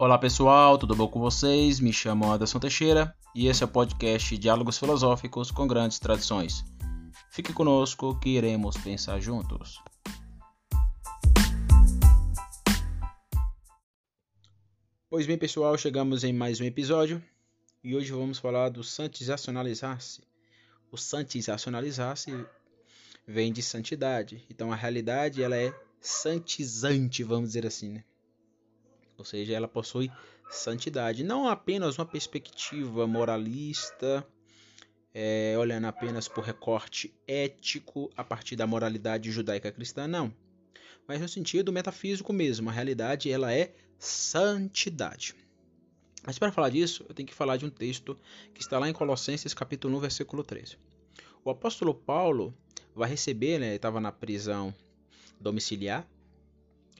Olá pessoal, tudo bom com vocês? Me chamo Anderson Teixeira e esse é o podcast Diálogos Filosóficos com Grandes Tradições. Fique conosco que iremos pensar juntos. Pois bem, pessoal, chegamos em mais um episódio e hoje vamos falar do santizacionalizar-se. O santizacionalizar-se vem de santidade, então a realidade ela é santizante, vamos dizer assim, né? Ou seja, ela possui santidade, não apenas uma perspectiva moralista, é, olhando apenas por recorte ético a partir da moralidade judaica cristã, não, mas no sentido metafísico mesmo, a realidade ela é santidade. Mas para falar disso, eu tenho que falar de um texto que está lá em Colossenses capítulo 1, versículo 13. O apóstolo Paulo vai receber, né, ele estava na prisão domiciliar,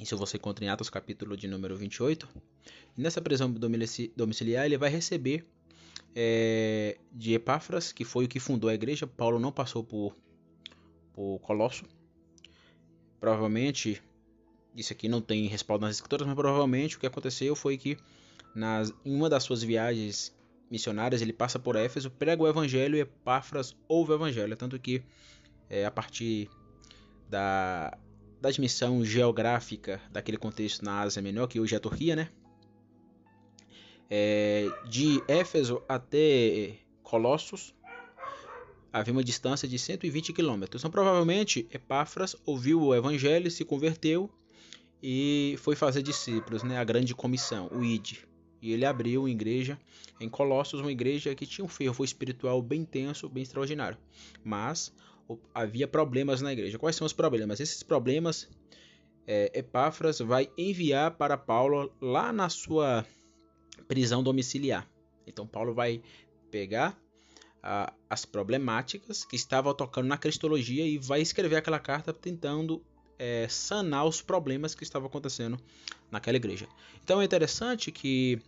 isso você encontra em Atos capítulo de número 28. E nessa prisão domiciliar ele vai receber é, de Epáfras, que foi o que fundou a igreja. Paulo não passou por, por Colosso. Provavelmente, isso aqui não tem respaldo nas escrituras, mas provavelmente o que aconteceu foi que nas, em uma das suas viagens missionárias ele passa por Éfeso, prega o evangelho e Epáfras ouve o evangelho. Tanto que é, a partir da da dimensão geográfica daquele contexto na Ásia Menor, que hoje é a Turquia, né? É, de Éfeso até Colossos havia uma distância de 120 quilômetros. Então, provavelmente, Epáfras ouviu o evangelho, se converteu e foi fazer discípulos, né? A grande comissão, o ID. E ele abriu uma igreja em Colossos, uma igreja que tinha um fervo espiritual bem intenso, bem extraordinário. Mas havia problemas na igreja. Quais são os problemas? Esses problemas é, Epáfras vai enviar para Paulo lá na sua prisão domiciliar. Então Paulo vai pegar a, as problemáticas que estavam tocando na cristologia e vai escrever aquela carta tentando é, sanar os problemas que estavam acontecendo naquela igreja. Então é interessante que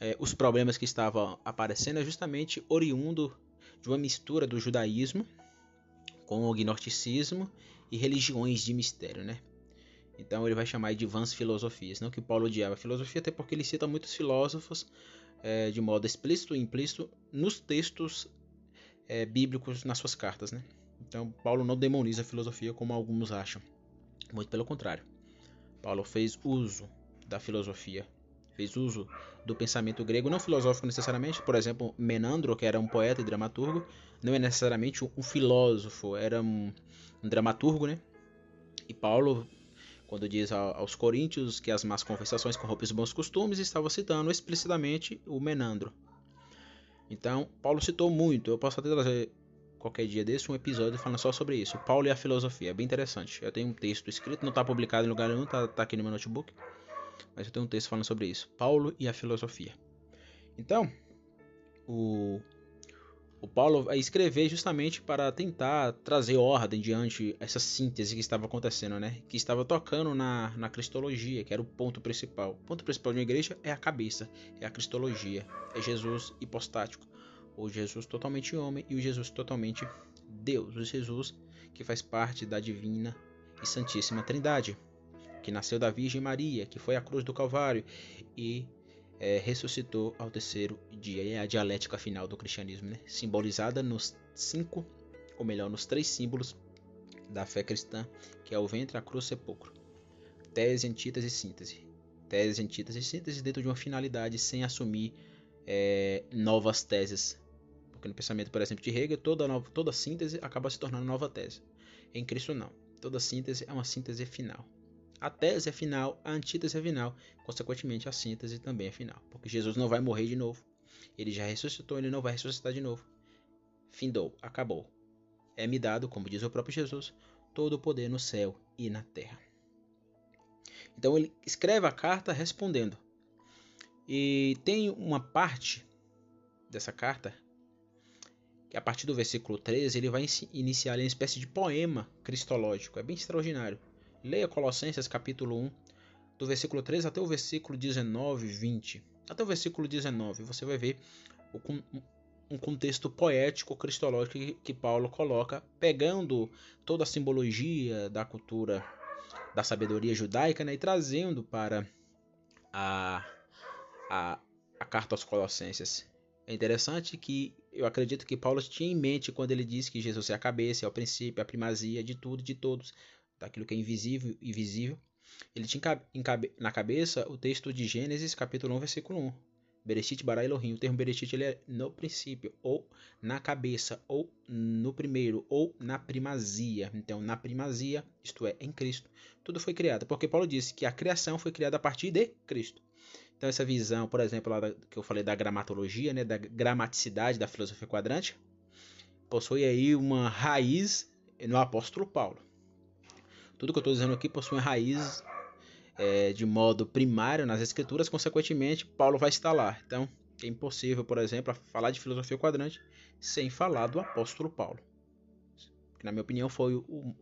é, os problemas que estavam aparecendo é justamente oriundo de uma mistura do judaísmo com o gnosticismo e religiões de mistério, né? Então ele vai chamar de vãs filosofias, não que Paulo odiava a filosofia, até porque ele cita muitos filósofos é, de modo explícito e implícito nos textos é, bíblicos nas suas cartas, né? Então Paulo não demoniza a filosofia como alguns acham, muito pelo contrário. Paulo fez uso da filosofia fez uso do pensamento grego, não filosófico necessariamente, por exemplo, Menandro, que era um poeta e dramaturgo, não é necessariamente um filósofo, era um, um dramaturgo, né? E Paulo, quando diz aos coríntios que as más conversações corrompem os bons costumes, estava citando explicitamente o Menandro. Então, Paulo citou muito, eu posso até trazer qualquer dia desse um episódio falando só sobre isso. Paulo e a filosofia, é bem interessante. Eu tenho um texto escrito, não está publicado em lugar nenhum, está tá aqui no meu notebook mas eu tenho um texto falando sobre isso. Paulo e a filosofia. Então, o, o Paulo vai escrever justamente para tentar trazer ordem diante essa síntese que estava acontecendo, né? Que estava tocando na, na cristologia, que era o ponto principal. O ponto principal de uma igreja é a cabeça, é a cristologia, é Jesus hipostático. O Jesus totalmente homem e o Jesus totalmente Deus. O Jesus que faz parte da divina e santíssima trindade que nasceu da Virgem Maria, que foi à cruz do Calvário e é, ressuscitou ao terceiro dia. É a dialética final do cristianismo, né? simbolizada nos cinco, ou melhor, nos três símbolos da fé cristã, que é o ventre, a cruz e o sepulcro. Tese, antítese e síntese. Tese, antítese e síntese dentro de uma finalidade sem assumir é, novas teses. Porque no pensamento, por exemplo, de Hegel, toda, nova, toda síntese acaba se tornando nova tese. Em Cristo, não. Toda síntese é uma síntese final. A tese é final, a antítese é final, consequentemente a síntese também é final, porque Jesus não vai morrer de novo. Ele já ressuscitou, ele não vai ressuscitar de novo. Findou, acabou. É-me dado, como diz o próprio Jesus, todo o poder no céu e na terra. Então ele escreve a carta respondendo. E tem uma parte dessa carta que a partir do versículo 13 ele vai iniciar uma espécie de poema cristológico. É bem extraordinário. Leia Colossenses capítulo 1, do versículo 3 até o versículo 19, 20. Até o versículo 19, você vai ver um contexto poético cristológico que Paulo coloca, pegando toda a simbologia da cultura da sabedoria judaica né, e trazendo para a, a, a carta aos Colossenses. É interessante que eu acredito que Paulo tinha em mente quando ele disse que Jesus é a cabeça, é o princípio, a primazia de tudo, de todos, daquilo que é invisível e visível. Ele tinha na cabeça o texto de Gênesis, capítulo 1, versículo 1. Bereshit bara Elohim. O termo Bereshit ele é no princípio, ou na cabeça, ou no primeiro, ou na primazia. Então, na primazia, isto é, em Cristo, tudo foi criado. Porque Paulo disse que a criação foi criada a partir de Cristo. Então, essa visão, por exemplo, lá que eu falei da gramatologia, né, da gramaticidade da filosofia quadrante, possui aí uma raiz no apóstolo Paulo. Tudo que eu estou dizendo aqui possui raiz é, de modo primário nas escrituras, consequentemente, Paulo vai estar lá. Então, é impossível, por exemplo, falar de filosofia quadrante sem falar do apóstolo Paulo. Que, na minha opinião, foi um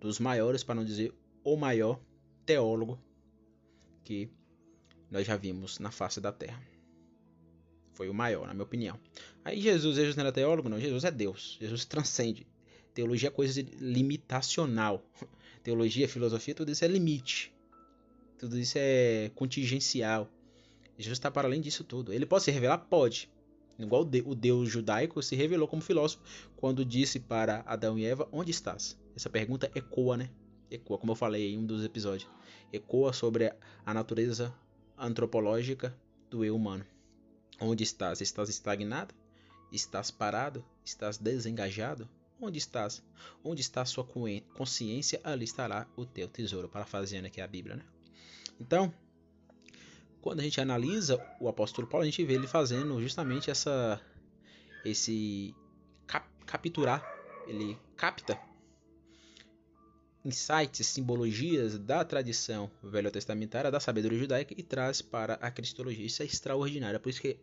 dos maiores, para não dizer o maior teólogo que nós já vimos na face da terra. Foi o maior, na minha opinião. Aí Jesus, Jesus não era teólogo? Não, Jesus é Deus. Jesus transcende. Teologia é coisa limitacional. Teologia, filosofia, tudo isso é limite. Tudo isso é contingencial. Jesus está para além disso tudo. Ele pode se revelar? Pode. Igual o Deus judaico se revelou como filósofo quando disse para Adão e Eva: Onde estás? Essa pergunta ecoa, né? Ecoa, como eu falei em um dos episódios. Ecoa sobre a natureza antropológica do eu humano. Onde estás? Estás estagnado? Estás parado? Estás desengajado? Onde estás? Onde está a sua consciência? Ali estará o teu tesouro. Parafraseando aqui a Bíblia, né? Então, quando a gente analisa o apóstolo Paulo, a gente vê ele fazendo justamente essa esse cap, capturar, ele capta insights, simbologias da tradição velho-testamentária, da sabedoria judaica e traz para a cristologia. Isso é extraordinário. É por isso que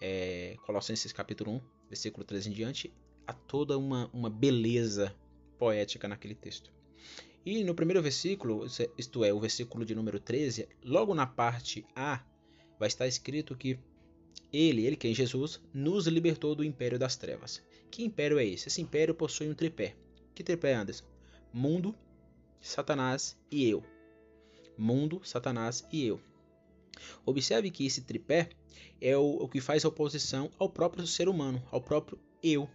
é, Colossenses capítulo 1, versículo 13 em diante, há toda uma, uma beleza poética naquele texto. E no primeiro versículo, isto é, o versículo de número 13, logo na parte A, vai estar escrito que ele, ele quem Jesus, nos libertou do império das trevas. Que império é esse? Esse império possui um tripé. Que tripé, Anderson? Mundo, Satanás e eu. Mundo, Satanás e eu. Observe que esse tripé é o, o que faz oposição ao próprio ser humano, ao próprio eu.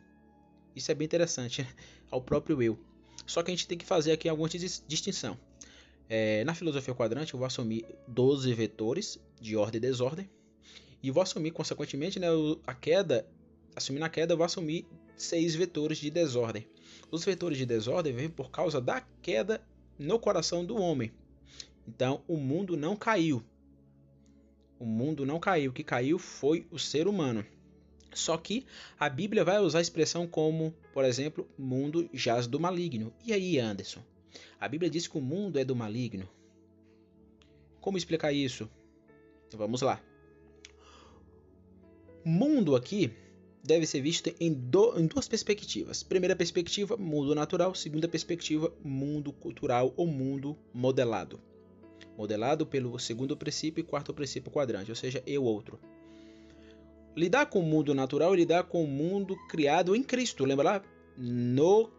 Isso é bem interessante, né? ao próprio eu. Só que a gente tem que fazer aqui alguma distinção. É, na filosofia quadrante, eu vou assumir 12 vetores de ordem e desordem. E vou assumir, consequentemente, né, a queda. Assumindo a queda, eu vou assumir 6 vetores de desordem. Os vetores de desordem vêm por causa da queda no coração do homem. Então, o mundo não caiu. O mundo não caiu. O que caiu foi o ser humano. Só que a Bíblia vai usar a expressão como, por exemplo, mundo jaz do maligno. E aí, Anderson? A Bíblia diz que o mundo é do maligno. Como explicar isso? Vamos lá. Mundo aqui deve ser visto em, do, em, duas perspectivas. Primeira perspectiva, mundo natural. Segunda perspectiva, mundo cultural ou mundo modelado. Modelado pelo segundo princípio e quarto princípio quadrante, ou seja, eu outro. Lidar com o mundo natural é lidar com o mundo criado em Cristo. Lembra lá? No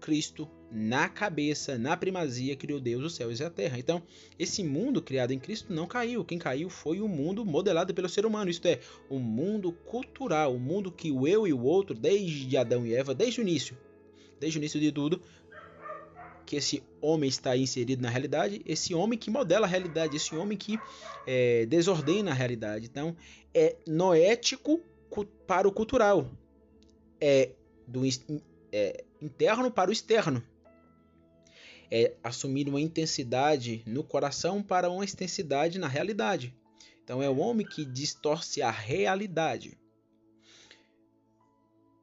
Cristo, na cabeça, na primazia, criou Deus os céus e a terra. Então, esse mundo criado em Cristo não caiu. Quem caiu foi o mundo modelado pelo ser humano. Isto é, o mundo cultural, o mundo que o eu e o outro, desde Adão e Eva, desde o início, desde o início de tudo, que esse homem está inserido na realidade, esse homem que modela a realidade, esse homem que é, desordena a realidade. Então, é noético para o cultural. É do é, interno para o externo. É assumir uma intensidade no coração para uma extensidade na realidade. Então é o homem que distorce a realidade.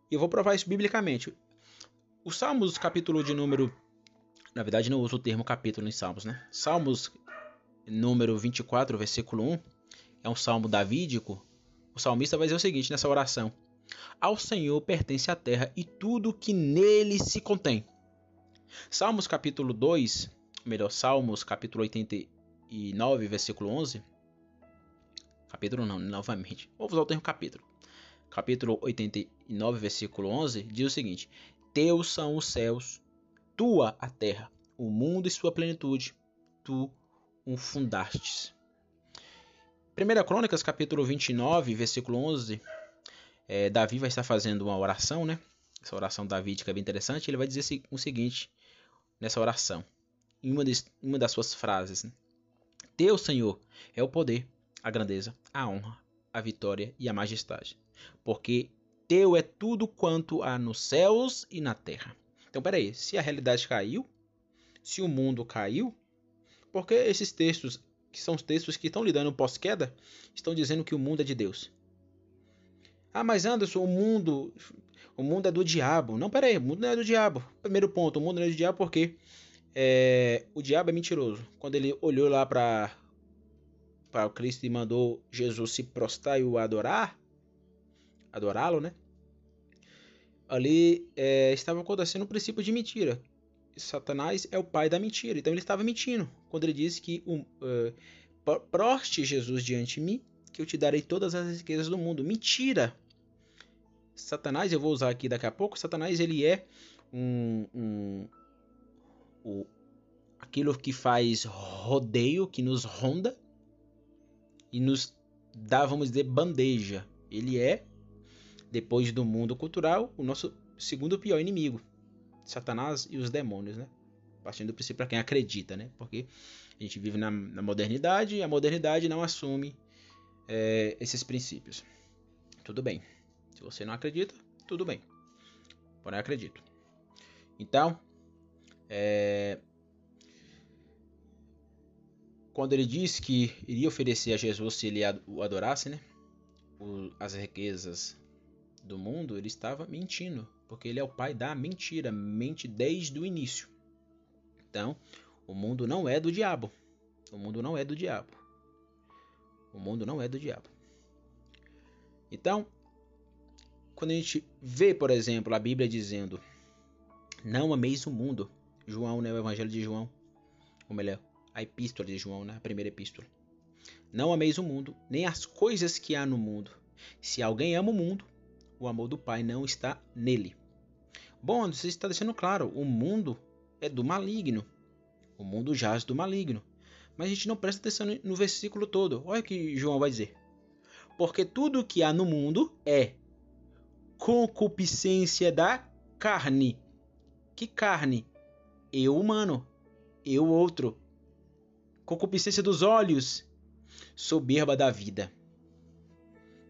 Eu vou provar isso biblicamente. O Salmos, capítulo de número. Na verdade, não uso o termo capítulo em Salmos, né? Salmos, número 24, versículo 1. É um salmo davídico. O salmista vai dizer o seguinte nessa oração: ao Senhor pertence a terra e tudo que nele se contém. Salmos capítulo 2, melhor, Salmos capítulo 89, versículo 11. Capítulo não, novamente. Vou usar o termo capítulo. Capítulo 89, versículo 11 diz o seguinte: Teus são os céus, tua a terra, o mundo e sua plenitude, tu o fundastes. 1 Crônicas, capítulo 29, versículo 11, é, Davi vai estar fazendo uma oração, né? Essa oração davídica é bem interessante. Ele vai dizer o seguinte nessa oração, em uma, de, uma das suas frases: né? Teu, Senhor, é o poder, a grandeza, a honra, a vitória e a majestade, porque teu é tudo quanto há nos céus e na terra. Então, peraí, se a realidade caiu, se o mundo caiu, porque esses textos, que são os textos que estão lidando pós-queda, estão dizendo que o mundo é de Deus? Ah, mas Anderson, o mundo, o mundo é do diabo. Não, peraí, o mundo não é do diabo. Primeiro ponto, o mundo não é do diabo porque é, o diabo é mentiroso. Quando ele olhou lá para para o Cristo e mandou Jesus se prostrar e o adorar, adorá-lo, né? Ali é, estava acontecendo um princípio de mentira. Satanás é o pai da mentira. Então ele estava mentindo quando ele disse que um, uh, proste Jesus diante de mim, que eu te darei todas as riquezas do mundo. Mentira! Satanás, eu vou usar aqui daqui a pouco. Satanás ele é um, um, um aquilo que faz rodeio, que nos ronda e nos dá, vamos dizer, bandeja. Ele é, depois do mundo cultural, o nosso segundo pior inimigo. Satanás e os demônios, né? Partindo do princípio para quem acredita, né? Porque a gente vive na, na modernidade e a modernidade não assume é, esses princípios. Tudo bem. Se você não acredita, tudo bem. Porém, acredito. Então, é, quando ele disse que iria oferecer a Jesus se ele o adorasse, né? As riquezas do mundo, ele estava mentindo, porque ele é o pai da mentira, mente desde o início. Então, o mundo não é do diabo. O mundo não é do diabo. O mundo não é do diabo. Então, quando a gente vê, por exemplo, a Bíblia dizendo: Não ameis o mundo, João, né, o Evangelho de João, ou melhor, a Epístola de João, né, a primeira Epístola. Não ameis o mundo, nem as coisas que há no mundo. Se alguém ama o mundo, o amor do Pai não está nele. Bom, você está deixando claro, o mundo é do maligno. O mundo jaz do maligno. Mas a gente não presta atenção no versículo todo. Olha o que João vai dizer. Porque tudo que há no mundo é concupiscência da carne. Que carne? Eu humano, eu outro. Concupiscência dos olhos, soberba da vida.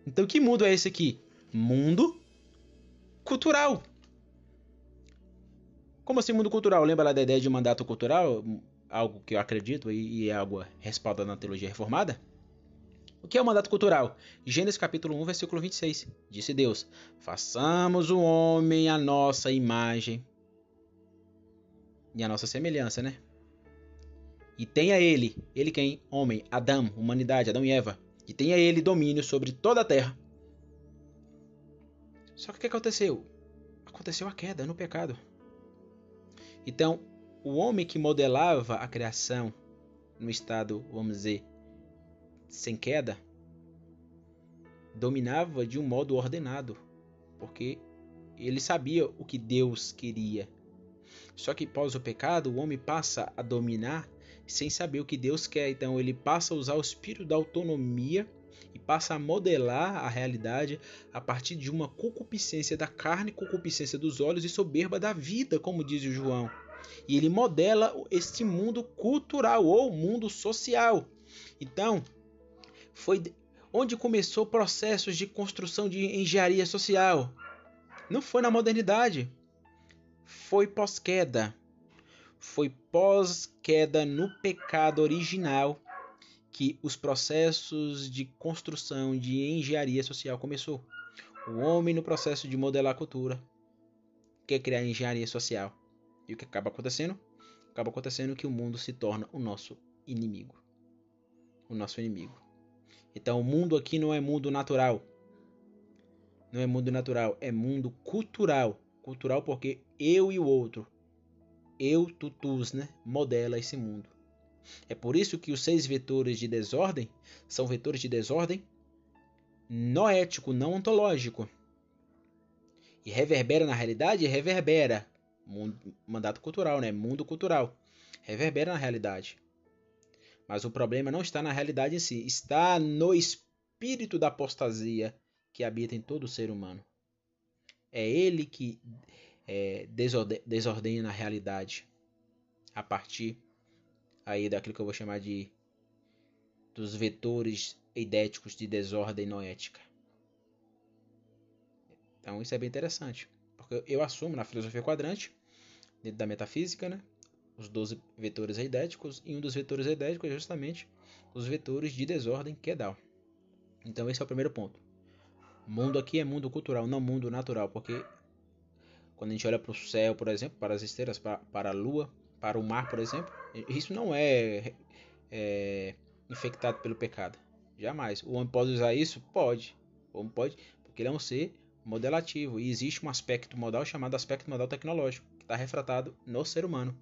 Então que mundo é esse aqui? Mundo cultural. Como assim mundo cultural? Lembra lá da ideia de mandato cultural? Algo que eu acredito e é algo respaldado na teologia reformada? O que é o mandato cultural? Gênesis capítulo 1, versículo 26. Disse Deus: Façamos o homem à nossa imagem e à nossa semelhança, né? E tenha ele, ele quem? Homem, Adão, humanidade, Adão e Eva. E tenha ele domínio sobre toda a terra. Só que o que aconteceu? Aconteceu a queda no pecado. Então, o homem que modelava a criação no estado, vamos dizer, sem queda, dominava de um modo ordenado, porque ele sabia o que Deus queria. Só que após o pecado, o homem passa a dominar sem saber o que Deus quer. Então ele passa a usar o espírito da autonomia e passa a modelar a realidade a partir de uma concupiscência da carne, concupiscência dos olhos e soberba da vida, como diz o João. E ele modela este mundo cultural ou mundo social. Então, foi onde começou processos de construção de engenharia social. Não foi na modernidade, foi pós-queda. Foi pós-queda no pecado original que os processos de construção de engenharia social começou. O homem no processo de modelar a cultura quer criar engenharia social. E o que acaba acontecendo? Acaba acontecendo que o mundo se torna o nosso inimigo. O nosso inimigo. Então o mundo aqui não é mundo natural. Não é mundo natural, é mundo cultural. Cultural porque eu e o outro, eu, tutus, né, modela esse mundo. É por isso que os seis vetores de desordem são vetores de desordem noético, não ontológico. E reverbera na realidade? Reverbera. Mundo, mandato cultural, né? Mundo cultural. Reverbera na realidade. Mas o problema não está na realidade em si, está no espírito da apostasia que habita em todo ser humano. É ele que é, desordena a realidade a partir aí daquilo que eu vou chamar de dos vetores eidéticos de desordem noética. Então isso é bem interessante, porque eu assumo na filosofia quadrante, dentro da metafísica, né, os 12 vetores eidéticos, e um dos vetores eidéticos é justamente os vetores de desordem que Dao. Então esse é o primeiro ponto. Mundo aqui é mundo cultural, não mundo natural, porque quando a gente olha para o céu, por exemplo, para as estrelas, para, para a lua, para o mar, por exemplo, isso não é, é infectado pelo pecado. Jamais. O homem pode usar isso? Pode. O homem pode, porque ele é um ser modelativo. E existe um aspecto modal chamado aspecto modal tecnológico, que está refratado no ser humano.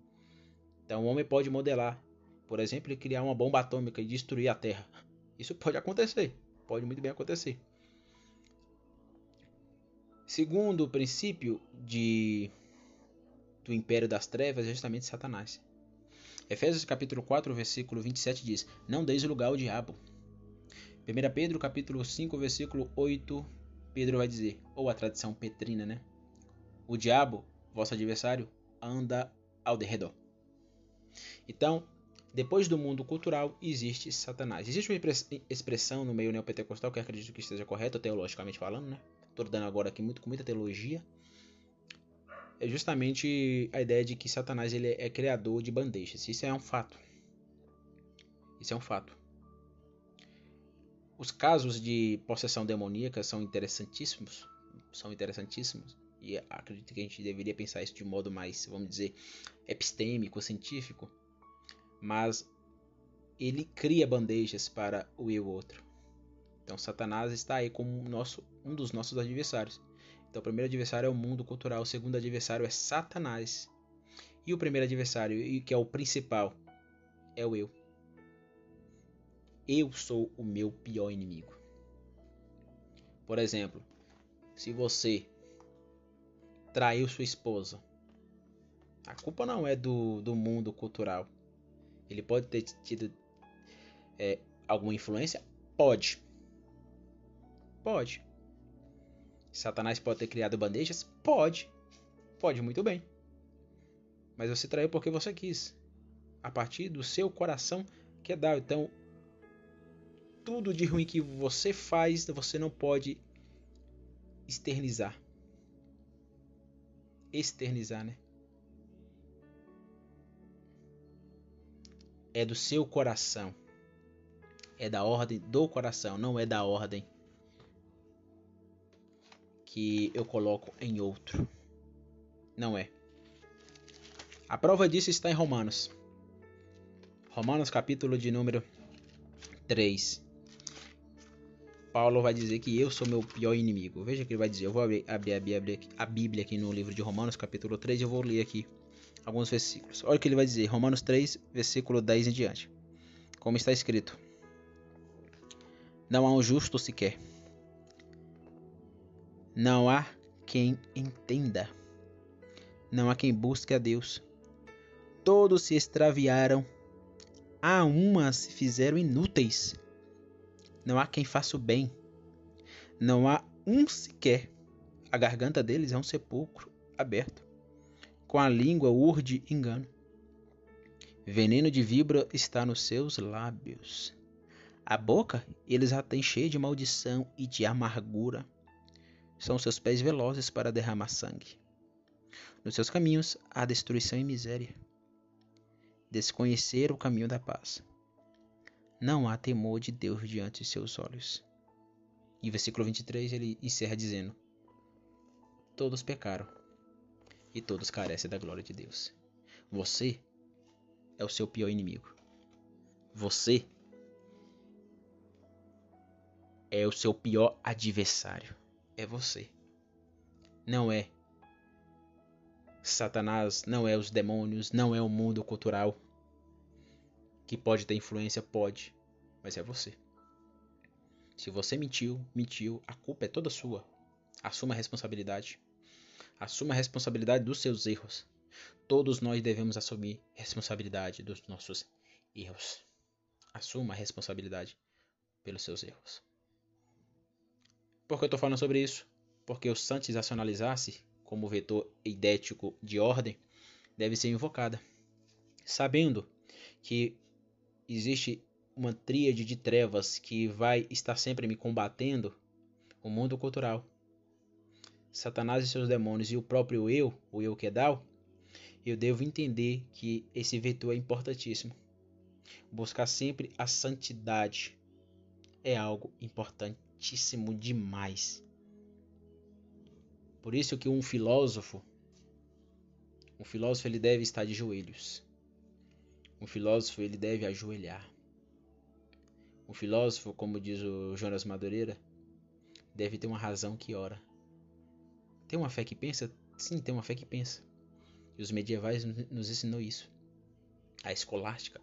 Então o homem pode modelar, por exemplo, criar uma bomba atômica e destruir a Terra. Isso pode acontecer. Pode muito bem acontecer. Segundo o princípio de, do império das trevas é justamente Satanás. Efésios capítulo 4, versículo 27 diz: Não deis lugar ao diabo. 1 Pedro capítulo 5, versículo 8, Pedro vai dizer, ou a tradição petrina, né? O diabo, vosso adversário, anda ao derredor. Então, depois do mundo cultural, existe Satanás. Existe uma expressão no meio neopentecostal que acredito que esteja correta, teologicamente falando, né? Estou dando agora aqui muito, com muita teologia, é justamente a ideia de que Satanás ele é criador de bandejas. Isso é um fato. Isso é um fato. Os casos de possessão demoníaca são interessantíssimos, são interessantíssimos e acredito que a gente deveria pensar isso de um modo mais, vamos dizer, epistêmico, científico. Mas ele cria bandejas para o e o outro. Então Satanás está aí como nosso, um dos nossos adversários. Então, o primeiro adversário é o mundo cultural, o segundo adversário é Satanás. E o primeiro adversário, que é o principal, é o eu. Eu sou o meu pior inimigo. Por exemplo, se você traiu sua esposa, a culpa não é do, do mundo cultural. Ele pode ter tido é, alguma influência? Pode. Pode. Satanás pode ter criado bandejas? Pode. Pode muito bem. Mas você traiu porque você quis. A partir do seu coração que é dar. Então, tudo de ruim que você faz, você não pode externizar. Externizar, né? É do seu coração. É da ordem do coração, não é da ordem que eu coloco em outro. Não é. A prova disso está em Romanos. Romanos capítulo de número 3. Paulo vai dizer que eu sou meu pior inimigo. Veja que ele vai dizer. Eu vou abrir, abrir, abrir, abrir a Bíblia aqui no livro de Romanos, capítulo 3, e eu vou ler aqui alguns versículos. Olha o que ele vai dizer. Romanos 3, versículo 10 em diante. Como está escrito: Não há um justo sequer não há quem entenda. Não há quem busque a Deus. Todos se extraviaram. A uma se fizeram inúteis. Não há quem faça o bem. Não há um sequer. A garganta deles é um sepulcro aberto. Com a língua urde engano. Veneno de vibra está nos seus lábios. A boca eles a têm cheia de maldição e de amargura. São seus pés velozes para derramar sangue. Nos seus caminhos há destruição e miséria. Desconhecer o caminho da paz. Não há temor de Deus diante de seus olhos. E versículo 23 ele encerra dizendo: Todos pecaram e todos carecem da glória de Deus. Você é o seu pior inimigo. Você é o seu pior adversário é você. Não é Satanás, não é os demônios, não é o mundo cultural. Que pode ter influência, pode, mas é você. Se você mentiu, mentiu, a culpa é toda sua. Assuma a responsabilidade. Assuma a responsabilidade dos seus erros. Todos nós devemos assumir responsabilidade dos nossos erros. assuma a responsabilidade pelos seus erros. Por que eu estou falando sobre isso? Porque o Santis racionalizar-se como vetor idético de ordem deve ser invocada, sabendo que existe uma tríade de trevas que vai estar sempre me combatendo o mundo cultural. Satanás e seus demônios e o próprio eu, o eu Kedal, eu devo entender que esse vetor é importantíssimo. Buscar sempre a santidade é algo importantíssimo demais. Por isso que um filósofo, um filósofo ele deve estar de joelhos. Um filósofo ele deve ajoelhar. Um filósofo, como diz o Jonas Madureira, deve ter uma razão que ora. Tem uma fé que pensa? Sim, tem uma fé que pensa. E os medievais nos ensinou isso. A escolástica.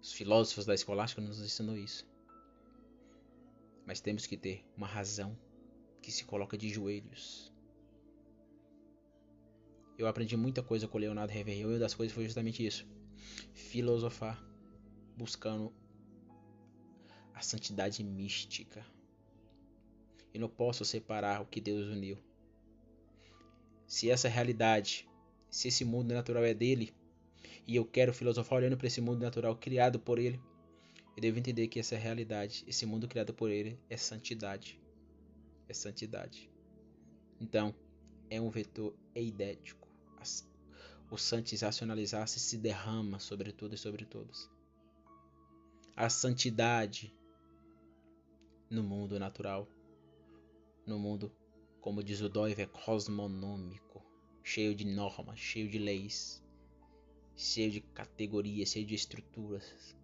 Os filósofos da escolástica nos ensinou isso. Mas temos que ter uma razão que se coloca de joelhos. Eu aprendi muita coisa com o Leonardo Reverrier e uma das coisas foi justamente isso. Filosofar, buscando a santidade mística. Eu não posso separar o que Deus uniu se essa realidade, se esse mundo natural é dele, e eu quero filosofar olhando para esse mundo natural criado por ele, eu devo entender que essa realidade, esse mundo criado por ele, é santidade. É santidade. Então, é um vetor eidético. O santis racionalizar-se se derrama sobre tudo e sobre todos. A santidade no mundo natural, no mundo como diz o Doive, é cosmonômico, cheio de normas, cheio de leis, cheio de categorias, cheio de estruturas.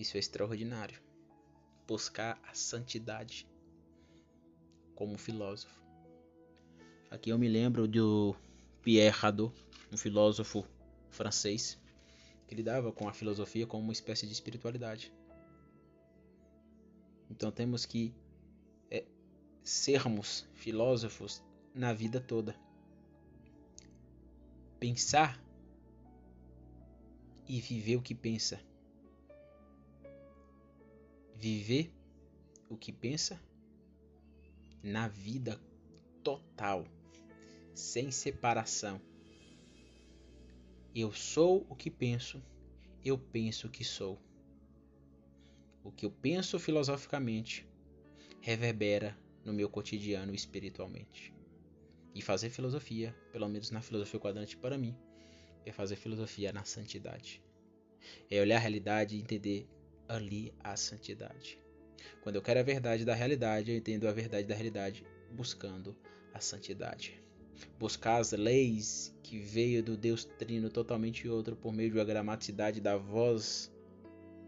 Isso é extraordinário. Buscar a santidade como filósofo. Aqui eu me lembro do Pierre Hadot, um filósofo francês, que lidava com a filosofia como uma espécie de espiritualidade. Então temos que sermos filósofos na vida toda. Pensar e viver o que pensa. Viver o que pensa na vida total, sem separação. Eu sou o que penso, eu penso o que sou. O que eu penso filosoficamente reverbera no meu cotidiano espiritualmente. E fazer filosofia, pelo menos na filosofia quadrante para mim, é fazer filosofia na santidade. É olhar a realidade e entender ali a santidade. Quando eu quero a verdade da realidade, eu entendo a verdade da realidade buscando a santidade. Buscar as leis que veio do Deus Trino totalmente outro por meio da gramaticidade da voz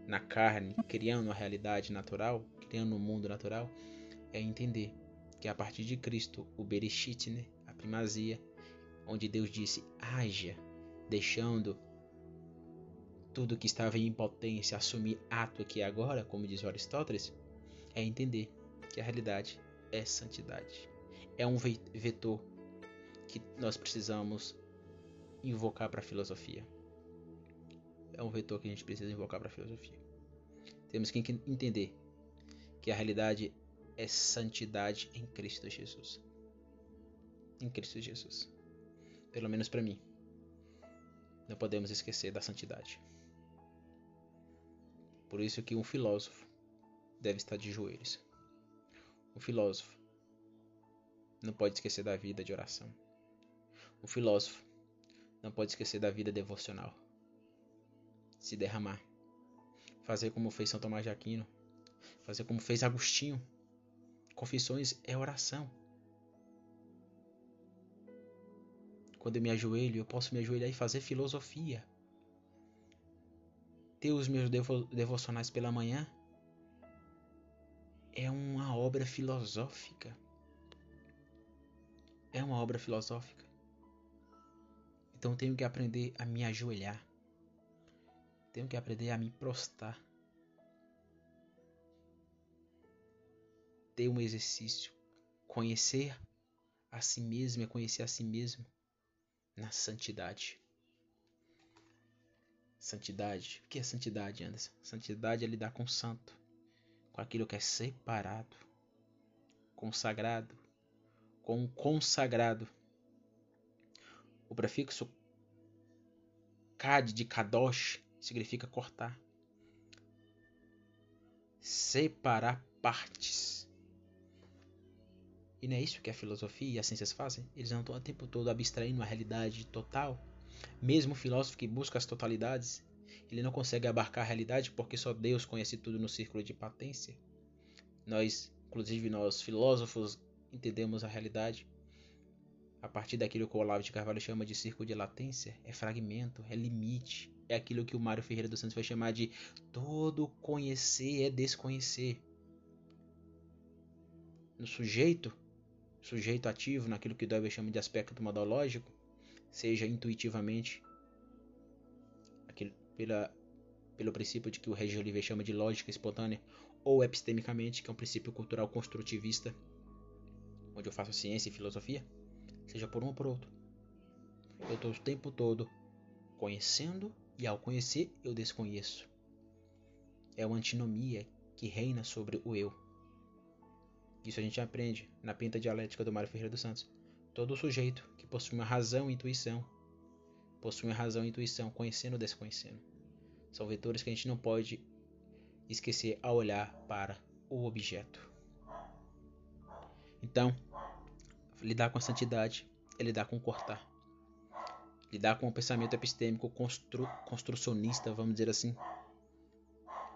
na carne, criando a realidade natural, criando um mundo natural, é entender que a partir de Cristo, o Bereshit, né, a primazia, onde Deus disse haja, deixando tudo que estava em impotência assumir ato aqui agora, como diz Aristóteles, é entender que a realidade é santidade. É um vetor que nós precisamos invocar para a filosofia. É um vetor que a gente precisa invocar para a filosofia. Temos que entender que a realidade é santidade em Cristo Jesus. Em Cristo Jesus. Pelo menos para mim. Não podemos esquecer da santidade. Por isso que um filósofo deve estar de joelhos. Um filósofo não pode esquecer da vida de oração. Um filósofo não pode esquecer da vida devocional. Se derramar. Fazer como fez São Tomás de Aquino. Fazer como fez Agostinho Confissões é oração. Quando eu me ajoelho, eu posso me ajoelhar e fazer filosofia. Ter os meus devo devocionais pela manhã é uma obra filosófica. É uma obra filosófica. Então tenho que aprender a me ajoelhar. Tenho que aprender a me prostrar. ter um exercício. Conhecer a si mesmo é conhecer a si mesmo na santidade. Santidade. O que é santidade, Anderson? Santidade é lidar com o santo, com aquilo que é separado, consagrado, com o consagrado. O prefixo kad de kadosh significa cortar, separar partes. E não é isso que a filosofia e as ciências fazem? Eles não estão o tempo todo abstraindo a realidade total. Mesmo o filósofo que busca as totalidades, ele não consegue abarcar a realidade porque só Deus conhece tudo no círculo de patência. Nós, inclusive nós filósofos, entendemos a realidade a partir daquilo que o Olavo de Carvalho chama de círculo de latência, é fragmento, é limite, é aquilo que o Mário Ferreira dos Santos vai chamar de todo conhecer é desconhecer. No sujeito, sujeito ativo, naquilo que Doyle chama de aspecto modológico, seja intuitivamente, aquele, pela, pelo princípio de que o Regis Oliveira chama de lógica espontânea, ou epistemicamente, que é um princípio cultural construtivista, onde eu faço ciência e filosofia, seja por um ou por outro. Eu estou o tempo todo conhecendo e ao conhecer eu desconheço. É uma antinomia que reina sobre o eu. Isso a gente aprende na pinta dialética do Mário Ferreira dos Santos. Todo sujeito que possui uma razão e intuição, possui uma razão e intuição, conhecendo ou desconhecendo. São vetores que a gente não pode esquecer ao olhar para o objeto. Então, lidar com a santidade é lidar com cortar. Lidar com o pensamento epistêmico constru, construcionista, vamos dizer assim,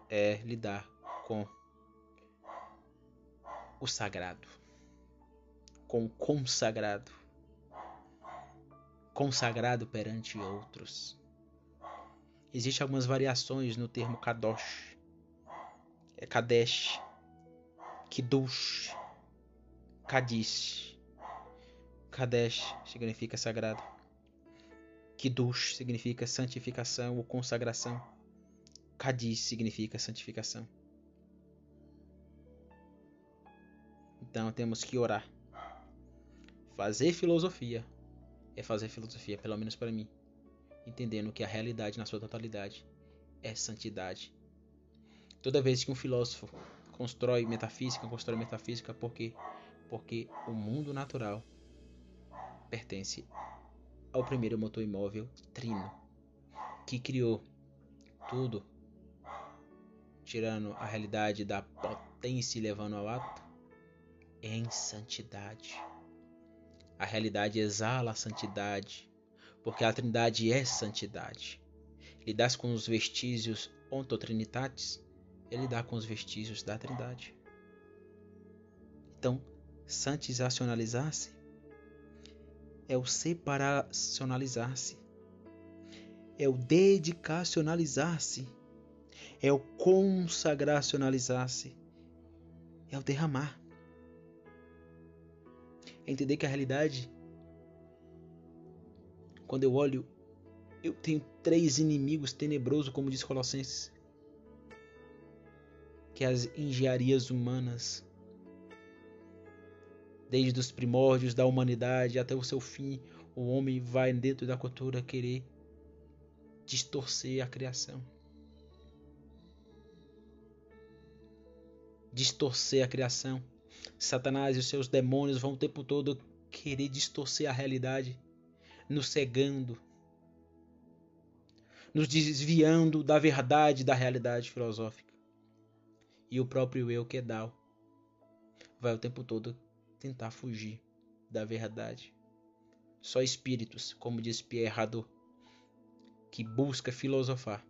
é lidar com o sagrado, com consagrado, consagrado perante outros. Existem algumas variações no termo kadosh, é kadesh, kiddush, kadish. Kadesh significa sagrado. Kiddush significa santificação ou consagração. Kadish significa santificação. Então temos que orar. Fazer filosofia é fazer filosofia, pelo menos para mim, entendendo que a realidade na sua totalidade é santidade. Toda vez que um filósofo constrói metafísica, constrói metafísica porque porque o mundo natural pertence ao primeiro motor imóvel Trino, que criou tudo, tirando a realidade da potência e levando ao ato, em santidade. A realidade exala a santidade, porque a Trindade é santidade. Lidar com os vestígios ontotrinitatis é lidar com os vestígios da Trindade. Então, santizacionalizar-se é o separacionalizar-se, é o dedicacionalizar-se, é o consagracionalizar-se, é o derramar. É entender que a realidade, quando eu olho, eu tenho três inimigos tenebrosos, como diz Colossenses, que é as engenharias humanas, Desde os primórdios da humanidade até o seu fim, o homem vai dentro da cultura querer distorcer a criação. Distorcer a criação. Satanás e os seus demônios vão o tempo todo querer distorcer a realidade, nos cegando, nos desviando da verdade da realidade filosófica. E o próprio eu, que é vai o tempo todo tentar fugir da verdade. Só espíritos, como diz Pierre Hadot, que busca filosofar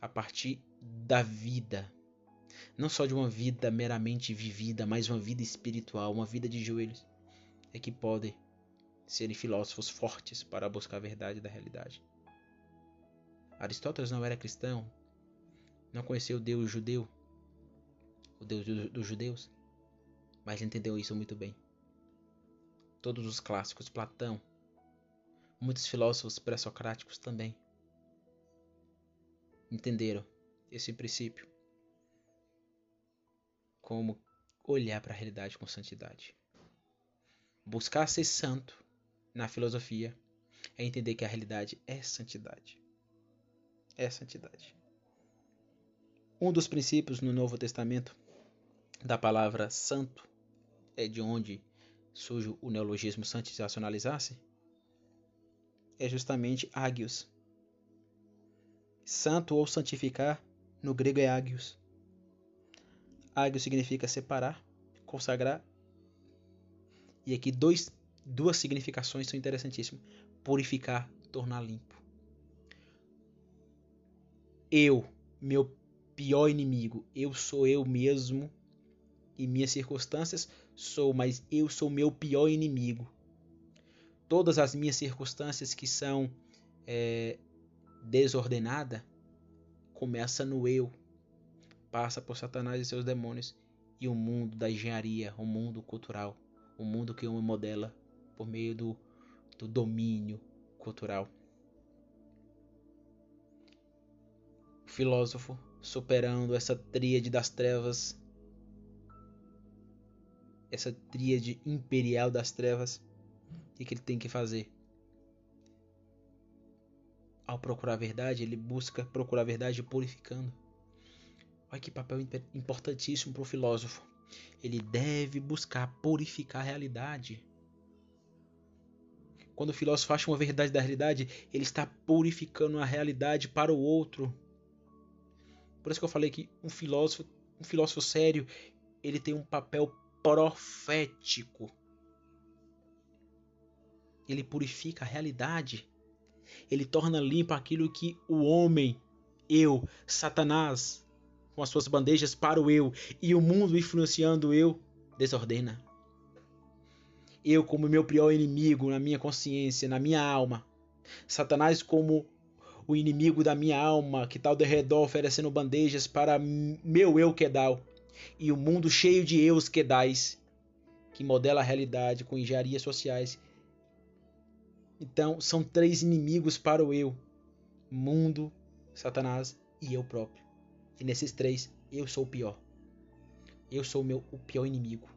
a partir da vida, não só de uma vida meramente vivida, mas uma vida espiritual, uma vida de joelhos, é que podem serem filósofos fortes para buscar a verdade da realidade. Aristóteles não era cristão, não conheceu o Deus judeu, o Deus dos judeus, mas entendeu isso muito bem. Todos os clássicos, Platão, muitos filósofos pré-socráticos também entenderam esse princípio. Como olhar para a realidade com santidade. Buscar ser santo na filosofia é entender que a realidade é santidade. é santidade. Um dos princípios no Novo Testamento da palavra santo é de onde surge o neologismo santizacionalizar-se, é justamente ágios. Santo ou santificar no grego é ágios. Ágios significa separar, consagrar. E aqui dois, duas significações são interessantíssimas: purificar, tornar limpo. Eu, meu pior inimigo. Eu sou eu mesmo e minhas circunstâncias sou, mas eu sou meu pior inimigo. Todas as minhas circunstâncias que são é, desordenada começa no eu, passa por Satanás e seus demônios e o mundo da engenharia, o mundo cultural, o mundo que uma modela por meio do, do domínio cultural. O filósofo superando essa tríade das trevas, essa tríade imperial das trevas, o que ele tem que fazer? Ao procurar a verdade, ele busca procurar a verdade purificando. Olha que papel importantíssimo para o filósofo. Ele deve buscar purificar a realidade. Quando o filósofo acha uma verdade da realidade, ele está purificando a realidade para o outro. Por isso que eu falei que um filósofo, um filósofo sério, ele tem um papel profético. Ele purifica a realidade. Ele torna limpo aquilo que o homem, eu, Satanás, com as suas bandejas para o eu e o mundo influenciando o eu, desordena. Eu como meu pior inimigo na minha consciência, na minha alma. Satanás como o inimigo da minha alma, que está ao derredor oferecendo bandejas para meu eu quedal, e o mundo cheio de eus quedais, que modela a realidade com engenharias sociais. Então, são três inimigos para o eu: mundo, Satanás e eu próprio. E nesses três, eu sou o pior. Eu sou o meu o pior inimigo.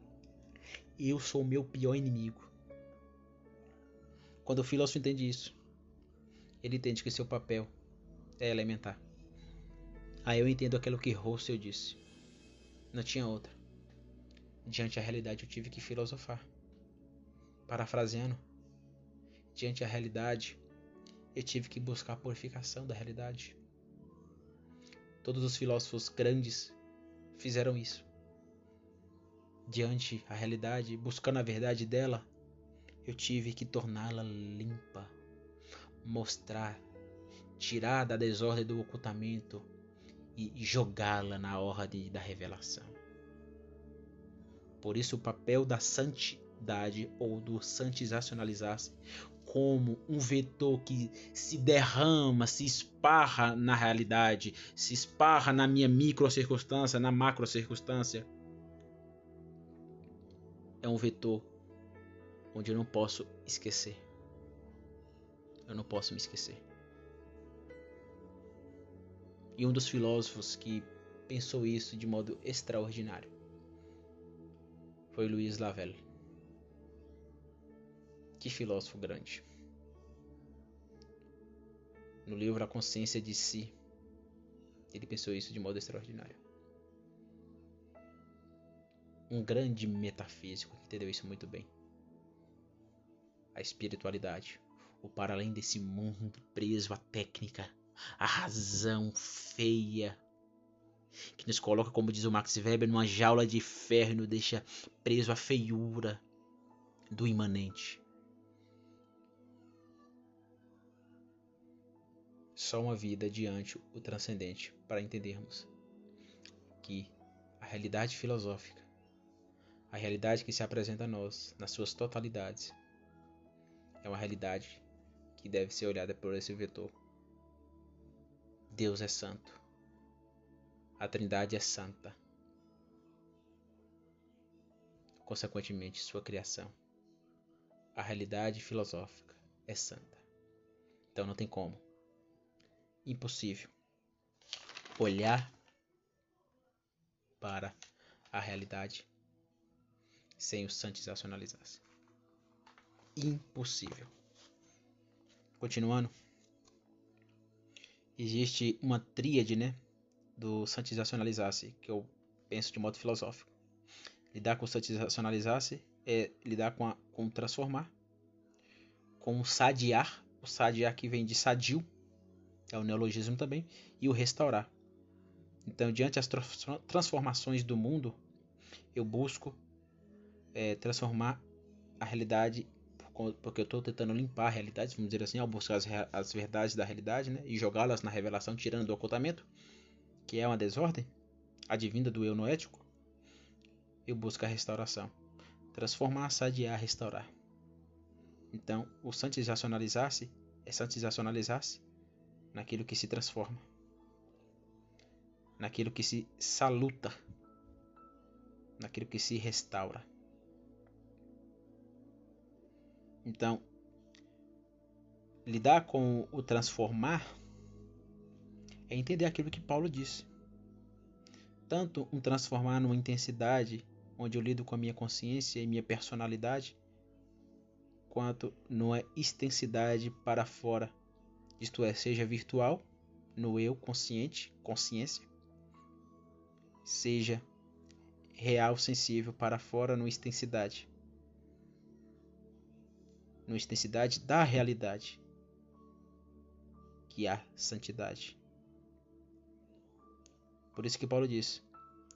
Eu sou o meu pior inimigo. Quando o filósofo entende isso, ele entende que seu papel é elementar. Aí eu entendo aquilo que Russell disse. Não tinha outra. Diante da realidade eu tive que filosofar. Parafraseando, diante da realidade eu tive que buscar a purificação da realidade. Todos os filósofos grandes fizeram isso. Diante a realidade, buscando a verdade dela, eu tive que torná-la limpa mostrar, tirar da desordem do ocultamento e jogá-la na ordem da revelação. Por isso, o papel da ou do santizacionalizar-se como um vetor que se derrama, se esparra na realidade, se esparra na minha micro circunstância, na macro circunstância. É um vetor onde eu não posso esquecer eu não posso me esquecer. E um dos filósofos que pensou isso de modo extraordinário foi Louis Lavelle. Que filósofo grande. No livro A Consciência de Si, ele pensou isso de modo extraordinário. Um grande metafísico que entendeu isso muito bem. A espiritualidade, ou para além desse mundo preso à técnica, à razão feia, que nos coloca, como diz o Max Weber, numa jaula de ferro deixa preso à feiura do imanente. Só uma vida diante o transcendente para entendermos que a realidade filosófica, a realidade que se apresenta a nós nas suas totalidades, é uma realidade que deve ser olhada por esse vetor. Deus é santo. A Trindade é santa. Consequentemente, sua criação. A realidade filosófica é santa. Então não tem como. Impossível olhar para a realidade sem o santizacionalizar-se. Impossível. Continuando. existe uma tríade, né, do santizacionalizar-se, que eu penso de modo filosófico. Lidar com o santizacionalizar-se é lidar com, a, com transformar, com o sadiar, o sadiar que vem de sadio, é o neologismo também, e o restaurar. Então, diante das transformações do mundo, eu busco é, transformar a realidade, porque eu estou tentando limpar a realidade, vamos dizer assim, ao buscar as, as verdades da realidade né, e jogá-las na revelação, tirando do ocultamento, que é uma desordem advinda do eu noético, eu busco a restauração. Transformar, sadiar, restaurar. Então, o santizacionalizar-se é santizacionalizar-se naquilo que se transforma, naquilo que se saluta, naquilo que se restaura. Então, lidar com o transformar é entender aquilo que Paulo disse. Tanto um transformar numa intensidade onde eu lido com a minha consciência e minha personalidade, quanto numa extensidade para fora, isto é, seja virtual, no eu consciente, consciência, seja real sensível para fora, no extensidade, no extensidade da realidade, que há santidade. Por isso que Paulo diz: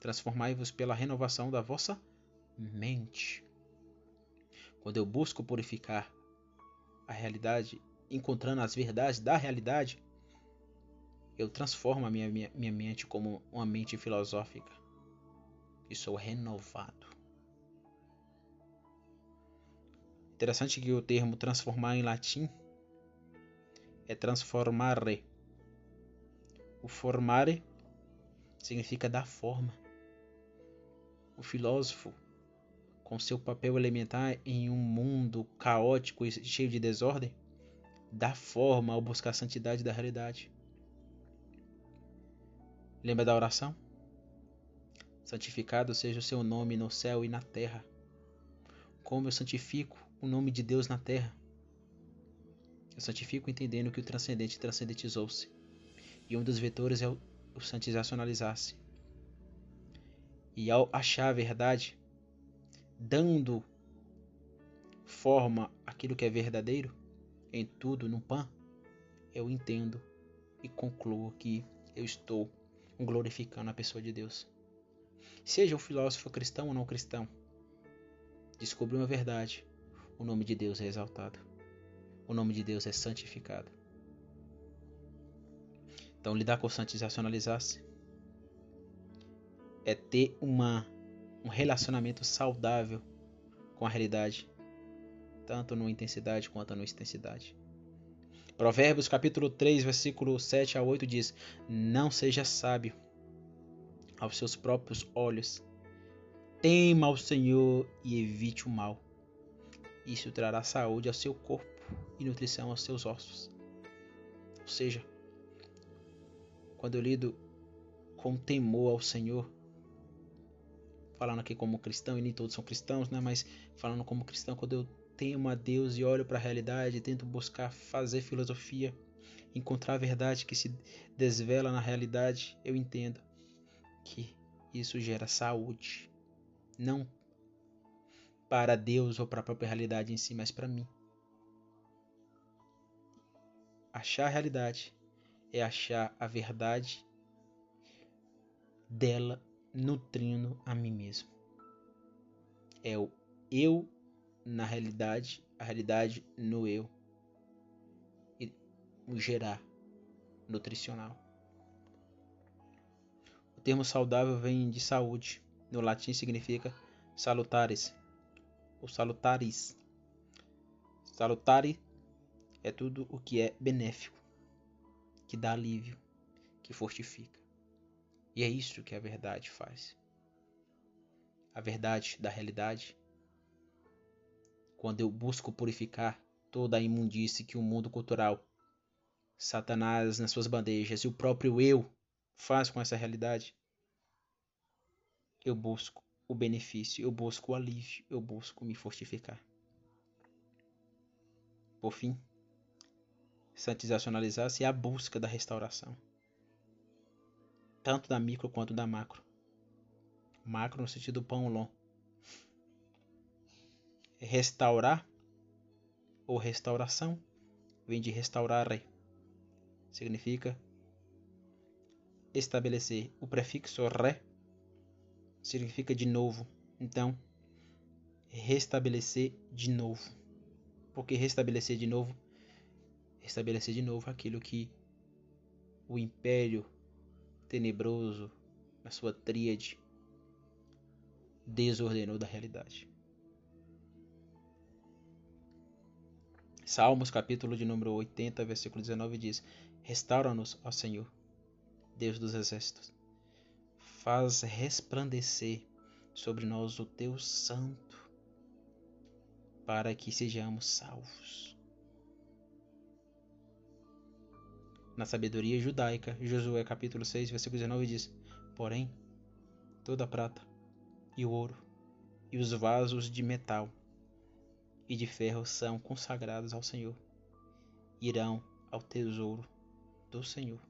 transformai-vos pela renovação da vossa mente. Quando eu busco purificar a realidade, encontrando as verdades da realidade, eu transformo a minha, minha, minha mente como uma mente filosófica. E sou renovado. Interessante que o termo transformar em latim é transformare. O formare significa dar forma. O filósofo com seu papel elementar em um mundo caótico e cheio de desordem, dá forma ao buscar a santidade da realidade. Lembra da oração? Santificado seja o seu nome no céu e na terra. Como eu santifico o nome de Deus na terra? Eu santifico entendendo que o transcendente transcendentizou-se. E um dos vetores é o, o santizacionalizar-se. E ao achar a verdade, dando forma àquilo que é verdadeiro em tudo, no pan, eu entendo e concluo que eu estou glorificando a pessoa de Deus. Seja o filósofo cristão ou não cristão, descobri uma verdade. O nome de Deus é exaltado. O nome de Deus é santificado. Então, lidar com santizacionalizar-se é ter uma um relacionamento saudável com a realidade, tanto no intensidade quanto no extensidade. Provérbios capítulo 3, versículo 7 a 8 diz: Não seja sábio aos seus próprios olhos. Tema ao Senhor e evite o mal. Isso trará saúde ao seu corpo e nutrição aos seus ossos. Ou seja, quando eu lido com temor ao Senhor, falando aqui como cristão, e nem todos são cristãos, né? Mas falando como cristão, quando eu temo a Deus e olho para a realidade, tento buscar fazer filosofia, encontrar a verdade que se desvela na realidade, eu entendo que isso gera saúde, não para Deus ou para a própria realidade em si, mas para mim. Achar a realidade é achar a verdade dela nutrindo a mim mesmo. É o eu na realidade, a realidade no eu. E gerar nutricional. O termo saudável vem de saúde. No latim significa salutares ou salutaris. Salutare é tudo o que é benéfico, que dá alívio, que fortifica. E é isso que a verdade faz. A verdade da realidade. Quando eu busco purificar toda a imundície que o mundo cultural, Satanás nas suas bandejas e o próprio eu faz com essa realidade, eu busco o benefício, eu busco o alívio, eu busco me fortificar. Por fim, santizacionalizar-se é a busca da restauração, tanto da micro quanto da macro. Macro no sentido pão long. Restaurar ou restauração vem de restaurare, significa estabelecer. O prefixo re significa de novo. Então, restabelecer de novo. Porque restabelecer de novo, restabelecer de novo aquilo que o império tenebroso, na sua tríade, desordenou da realidade. Salmos, capítulo de número 80, versículo 19 diz: Restaura-nos, ó Senhor, Deus dos exércitos. Faz resplandecer sobre nós o teu santo, para que sejamos salvos. Na sabedoria judaica, Josué capítulo 6, versículo 19 diz: Porém, toda a prata e o ouro e os vasos de metal e de ferro são consagrados ao Senhor, irão ao tesouro do Senhor.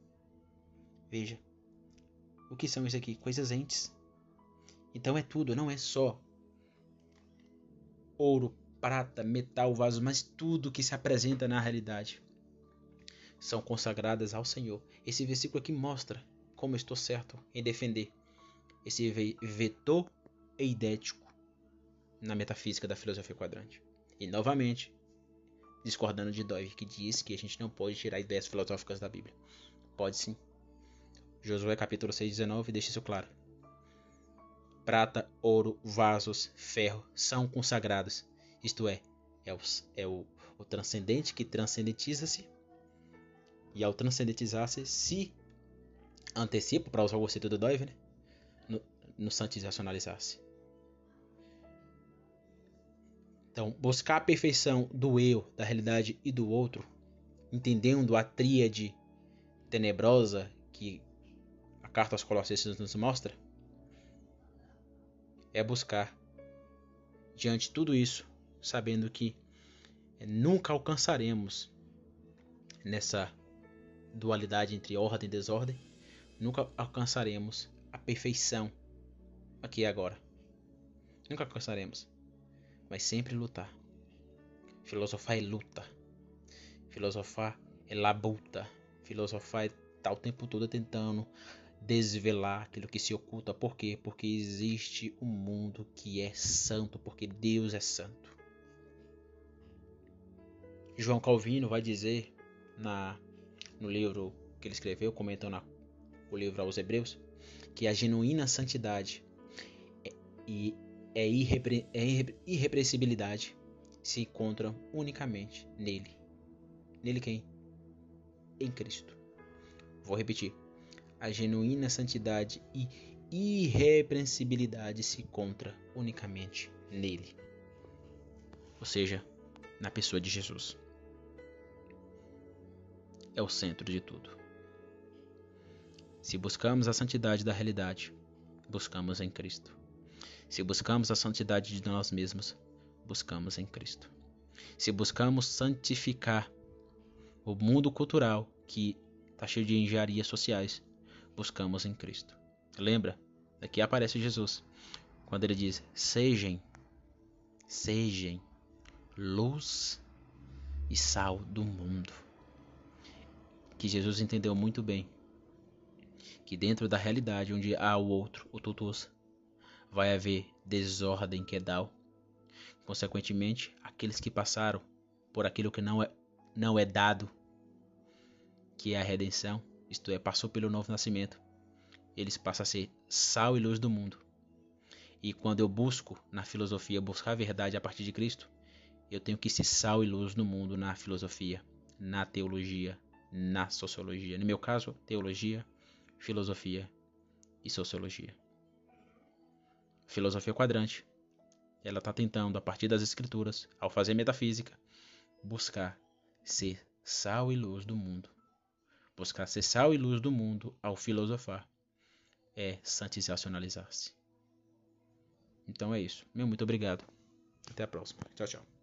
Veja, o que são isso aqui? Coisas entes. Então é tudo, não é só ouro, prata, metal, vaso, mas tudo que se apresenta na realidade são consagradas ao Senhor. Esse versículo aqui mostra como estou certo em defender esse vetor eidético na metafísica da filosofia quadrante. E novamente, discordando de Dove, que diz que a gente não pode tirar ideias filosóficas da Bíblia. Pode sim. Josué capítulo 6, 19 deixa isso claro. Prata, ouro, vasos, ferro são consagrados. Isto é, é, o, é o, o transcendente que transcendentiza-se. E ao transcendentizar-se, se antecipa, para usar o conceito do Dove, né? no, no santizacionalizar-se. Então, buscar a perfeição do eu, da realidade e do outro, entendendo a tríade tenebrosa que a carta aos Colossenses nos mostra, é buscar diante de tudo isso, sabendo que nunca alcançaremos nessa dualidade entre ordem e desordem, nunca alcançaremos a perfeição aqui e agora. Nunca alcançaremos mas sempre lutar. Filosofar é luta. Filosofar é labuta. Filosofar é estar tá o tempo todo tentando desvelar aquilo que se oculta. Por quê? Porque existe um mundo que é santo, porque Deus é santo. João Calvino vai dizer na no livro que ele escreveu, comentando o livro aos Hebreus, que a genuína santidade é, e é, irrepre é irrepressibilidade se encontram unicamente nele. Nele quem? Em Cristo. Vou repetir. A genuína santidade e irrepreensibilidade se encontra unicamente nele. Ou seja, na pessoa de Jesus. É o centro de tudo. Se buscamos a santidade da realidade, buscamos em Cristo. Se buscamos a santidade de nós mesmos, buscamos em Cristo. Se buscamos santificar o mundo cultural que está cheio de engenharias sociais, buscamos em Cristo. Lembra? Aqui aparece Jesus, quando ele diz: Sejam, sejam luz e sal do mundo. Que Jesus entendeu muito bem que dentro da realidade onde há o outro, o tutus, vai haver desordem quedal. Consequentemente, aqueles que passaram por aquilo que não é, não é dado, que é a redenção, isto é, passou pelo novo nascimento, eles passam a ser sal e luz do mundo. E quando eu busco na filosofia buscar a verdade a partir de Cristo, eu tenho que ser sal e luz no mundo na filosofia, na teologia, na sociologia. No meu caso, teologia, filosofia e sociologia filosofia quadrante. Ela está tentando, a partir das escrituras, ao fazer metafísica, buscar ser sal e luz do mundo. Buscar ser sal e luz do mundo ao filosofar é santizacionalizar-se. Então é isso. Meu muito obrigado. Até a próxima. Tchau, tchau.